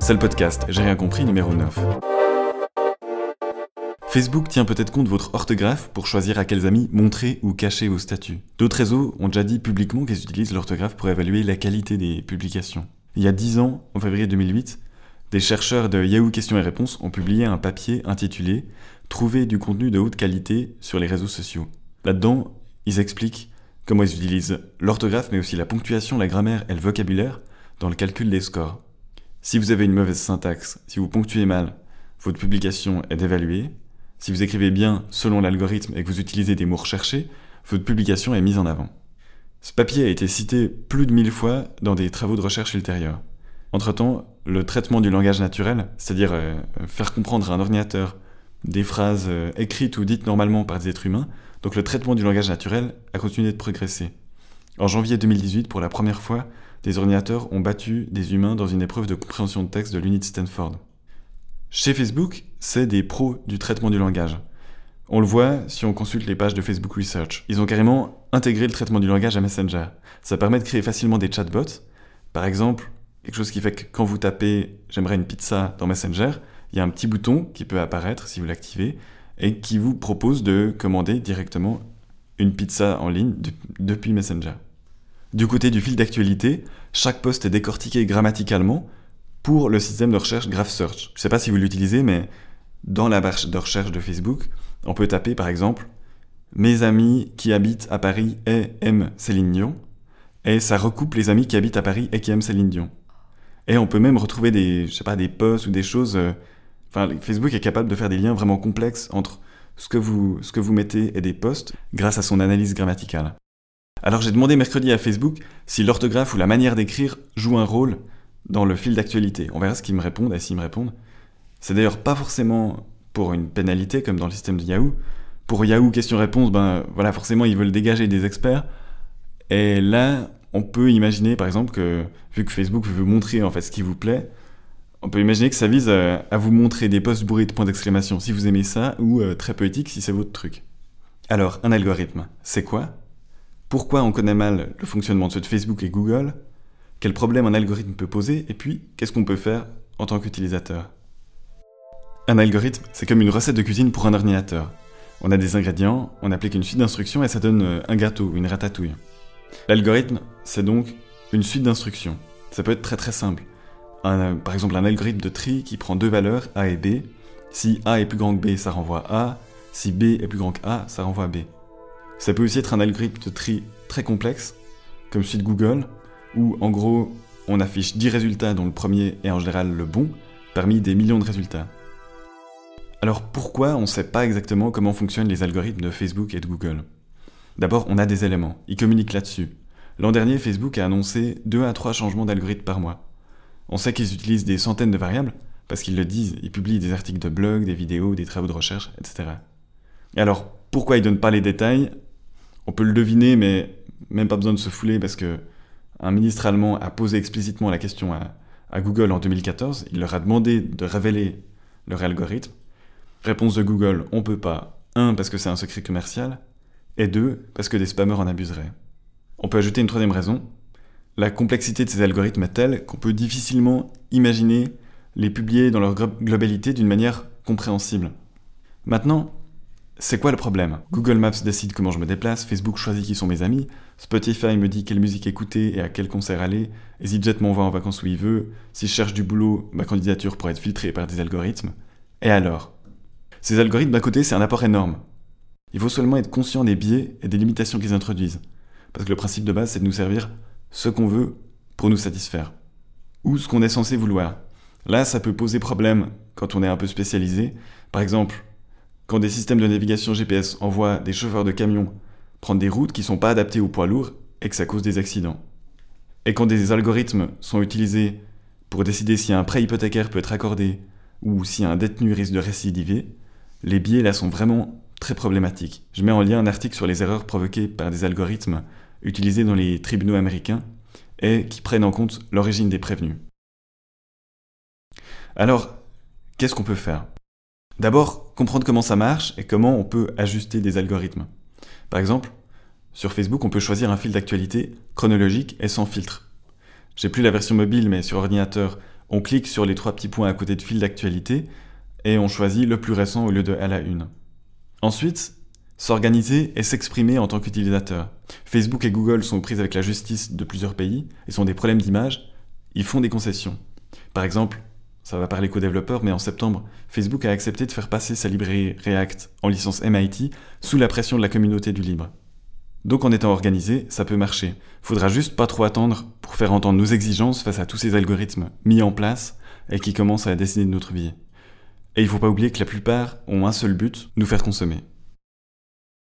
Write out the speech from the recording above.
C'est le podcast J'ai rien compris numéro 9. Facebook tient peut-être compte de votre orthographe pour choisir à quels amis montrer ou cacher vos statuts. D'autres réseaux ont déjà dit publiquement qu'ils utilisent l'orthographe pour évaluer la qualité des publications. Il y a 10 ans, en février 2008, des chercheurs de Yahoo Questions et Réponses ont publié un papier intitulé Trouver du contenu de haute qualité sur les réseaux sociaux. Là-dedans, ils expliquent comment ils utilisent l'orthographe mais aussi la ponctuation, la grammaire et le vocabulaire dans le calcul des scores. Si vous avez une mauvaise syntaxe, si vous ponctuez mal, votre publication est dévaluée. Si vous écrivez bien selon l'algorithme et que vous utilisez des mots recherchés, votre publication est mise en avant. Ce papier a été cité plus de mille fois dans des travaux de recherche ultérieurs. Entre-temps, le traitement du langage naturel, c'est-à-dire euh, faire comprendre à un ordinateur des phrases euh, écrites ou dites normalement par des êtres humains, donc le traitement du langage naturel a continué de progresser. En janvier 2018, pour la première fois, des ordinateurs ont battu des humains dans une épreuve de compréhension de texte de l'unité Stanford. Chez Facebook, c'est des pros du traitement du langage. On le voit si on consulte les pages de Facebook Research. Ils ont carrément intégré le traitement du langage à Messenger. Ça permet de créer facilement des chatbots. Par exemple, quelque chose qui fait que quand vous tapez j'aimerais une pizza dans Messenger, il y a un petit bouton qui peut apparaître si vous l'activez et qui vous propose de commander directement une pizza en ligne depuis Messenger. Du côté du fil d'actualité, chaque poste est décortiqué grammaticalement pour le système de recherche Graph Search. Je ne sais pas si vous l'utilisez, mais dans la barre de recherche de Facebook, on peut taper par exemple Mes amis qui habitent à Paris et aiment Céline Dion, et ça recoupe les amis qui habitent à Paris et qui aiment Céline Dion. Et on peut même retrouver des, je sais pas, des posts ou des choses. Euh, enfin, Facebook est capable de faire des liens vraiment complexes entre ce que vous, ce que vous mettez et des posts grâce à son analyse grammaticale. Alors j'ai demandé mercredi à Facebook si l'orthographe ou la manière d'écrire joue un rôle dans le fil d'actualité. On verra ce qu'ils me répondent et s'ils me répondent. C'est d'ailleurs pas forcément pour une pénalité comme dans le système de Yahoo. Pour Yahoo question-réponse, ben voilà, forcément ils veulent dégager des experts. Et là, on peut imaginer par exemple que vu que Facebook veut montrer en fait ce qui vous plaît, on peut imaginer que ça vise à, vous montrer des posts bourrés de points d'exclamation si vous aimez ça ou euh, très poétique si c'est votre truc. Alors, un algorithme, c'est quoi? Pourquoi on connaît mal le fonctionnement de ceux de Facebook et Google, quels problèmes un algorithme peut poser, et puis qu'est-ce qu'on peut faire en tant qu'utilisateur? Un algorithme, c'est comme une recette de cuisine pour un ordinateur. On a des ingrédients, on applique une suite d'instructions et ça donne euh, un gâteau, une ratatouille. L'algorithme, c'est donc une suite d'instructions. Ça peut être très très simple. Euh, par exemple, un algorithme de tri qui prend deux valeurs, A et B. Si A est plus grand que B, ça renvoie A. Si B est plus grand que A, ça renvoie B. Ça peut aussi être un algorithme de tri très complexe, comme celui de Google, où en gros on affiche 10 résultats dont le premier est en général le bon, parmi des millions de résultats. Alors pourquoi on ne sait pas exactement comment fonctionnent les algorithmes de Facebook et de Google? D'abord, on a des éléments, ils communiquent là-dessus. L'an dernier, Facebook a annoncé 2 à 3 changements d'algorithme par mois. On sait qu'ils utilisent des centaines de variables, parce qu'ils le disent, ils publient des articles de blog, des vidéos, des travaux de recherche, etc. alors, pourquoi ils donnent pas les détails? On peut le deviner, mais même pas besoin de se fouler parce que un ministre allemand a posé explicitement la question à, Google en 2014. Il leur a demandé de révéler leur algorithme. Réponse de Google, on peut pas. Un, parce que c'est un secret commercial. Et deux, parce que des spammers en abuseraient. On peut ajouter une troisième raison. La complexité de ces algorithmes est telle qu'on peut difficilement imaginer les publier dans leur globalité d'une manière compréhensible. Maintenant, c'est quoi le problème? Google Maps décide comment je me déplace, Facebook choisit qui sont mes amis, Spotify me dit quelle musique écouter et à quel concert aller, EasyJet m'envoie en vacances où il veut, si je cherche du boulot, ma candidature pourrait être filtrée par des algorithmes. Et alors? Ces algorithmes d'un côté, c'est un apport énorme. Il faut seulement être conscient des biais et des limitations qu'ils introduisent. Parce que le principe de base, c'est de nous servir ce qu'on veut pour nous satisfaire. Ou ce qu'on est censé vouloir. Là, ça peut poser problème quand on est un peu spécialisé. Par exemple, quand des systèmes de navigation GPS envoient des chauffeurs de camions prendre des routes qui ne sont pas adaptées aux poids lourds et que ça cause des accidents? Et quand des algorithmes sont utilisés pour décider si un prêt hypothécaire peut être accordé ou si un détenu risque de récidiver, les biais là sont vraiment très problématiques. Je mets en lien un article sur les erreurs provoquées par des algorithmes utilisés dans les tribunaux américains et qui prennent en compte l'origine des prévenus. Alors, qu'est-ce qu'on peut faire? D'abord, comprendre comment ça marche et comment on peut ajuster des algorithmes. Par exemple, sur Facebook, on peut choisir un fil d'actualité chronologique et sans filtre. J'ai plus la version mobile, mais sur ordinateur On clique sur les trois petits points à côté de fil d'actualité et on choisit le plus récent au lieu de à la une. Ensuite, s'organiser et s'exprimer en tant qu'utilisateur. Facebook et Google sont aux prises avec la justice de plusieurs pays et sont des problèmes d'image. Ils font des concessions. Par exemple, ça va parler qu'aux développeurs, mais en septembre, Facebook a accepté de faire passer sa librairie React en licence MIT sous la pression de la communauté du libre. Donc en étant organisé, ça peut marcher. Faudra juste pas trop attendre pour faire entendre nos exigences face à tous ces algorithmes mis en place et qui commencent à décider de notre vie. Et il faut pas oublier que la plupart ont un seul but, nous faire consommer.